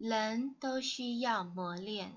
人都需要磨练。